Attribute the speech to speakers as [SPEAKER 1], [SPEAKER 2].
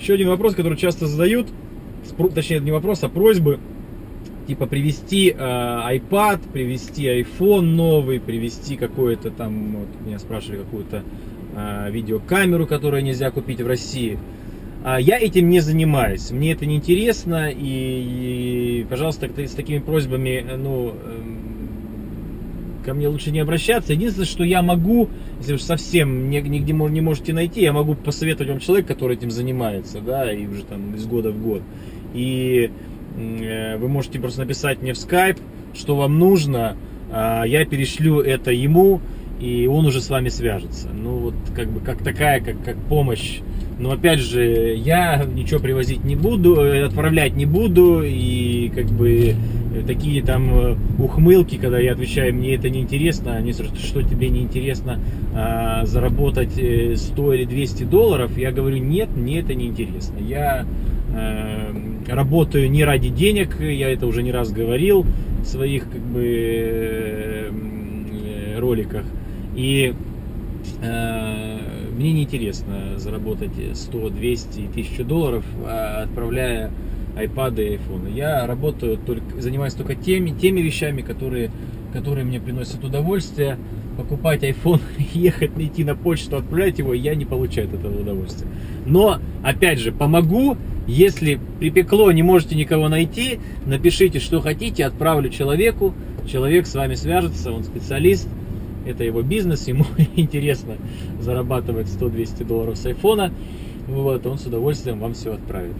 [SPEAKER 1] Еще один вопрос, который часто задают, точнее не вопрос, а просьбы, типа привести э, iPad, привести iPhone новый, привести какое-то там, вот, меня спрашивали какую-то э, видеокамеру, которую нельзя купить в России. А я этим не занимаюсь, мне это не интересно, и, и пожалуйста, с такими просьбами, ну, эм, ко мне лучше не обращаться. Единственное, что я могу, если уж совсем нигде не можете найти, я могу посоветовать вам человека, который этим занимается, да, и уже там из года в год. И э, вы можете просто написать мне в Skype, что вам нужно, а я перешлю это ему, и он уже с вами свяжется. Ну, вот как бы как такая, как, как помощь но опять же, я ничего привозить не буду, э, отправлять не буду, и как бы такие там э, ухмылки, когда я отвечаю, мне это не интересно, они спрашивают, что тебе не интересно а, заработать 100 или 200 долларов, я говорю, нет, мне это не интересно. Я а, работаю не ради денег, я это уже не раз говорил в своих как бы роликах, и а, мне не интересно заработать 100, 200 и 1000 долларов, а, отправляя iPad и iPhone. Я работаю только, занимаюсь только теми, теми вещами, которые, которые мне приносят удовольствие. Покупать iPhone, ехать, идти на почту, отправлять его, я не получаю от этого удовольствия. Но, опять же, помогу, если припекло, не можете никого найти, напишите, что хотите, отправлю человеку, человек с вами свяжется, он специалист, это его бизнес, ему интересно зарабатывать 100-200 долларов с айфона, вот, он с удовольствием вам все отправит.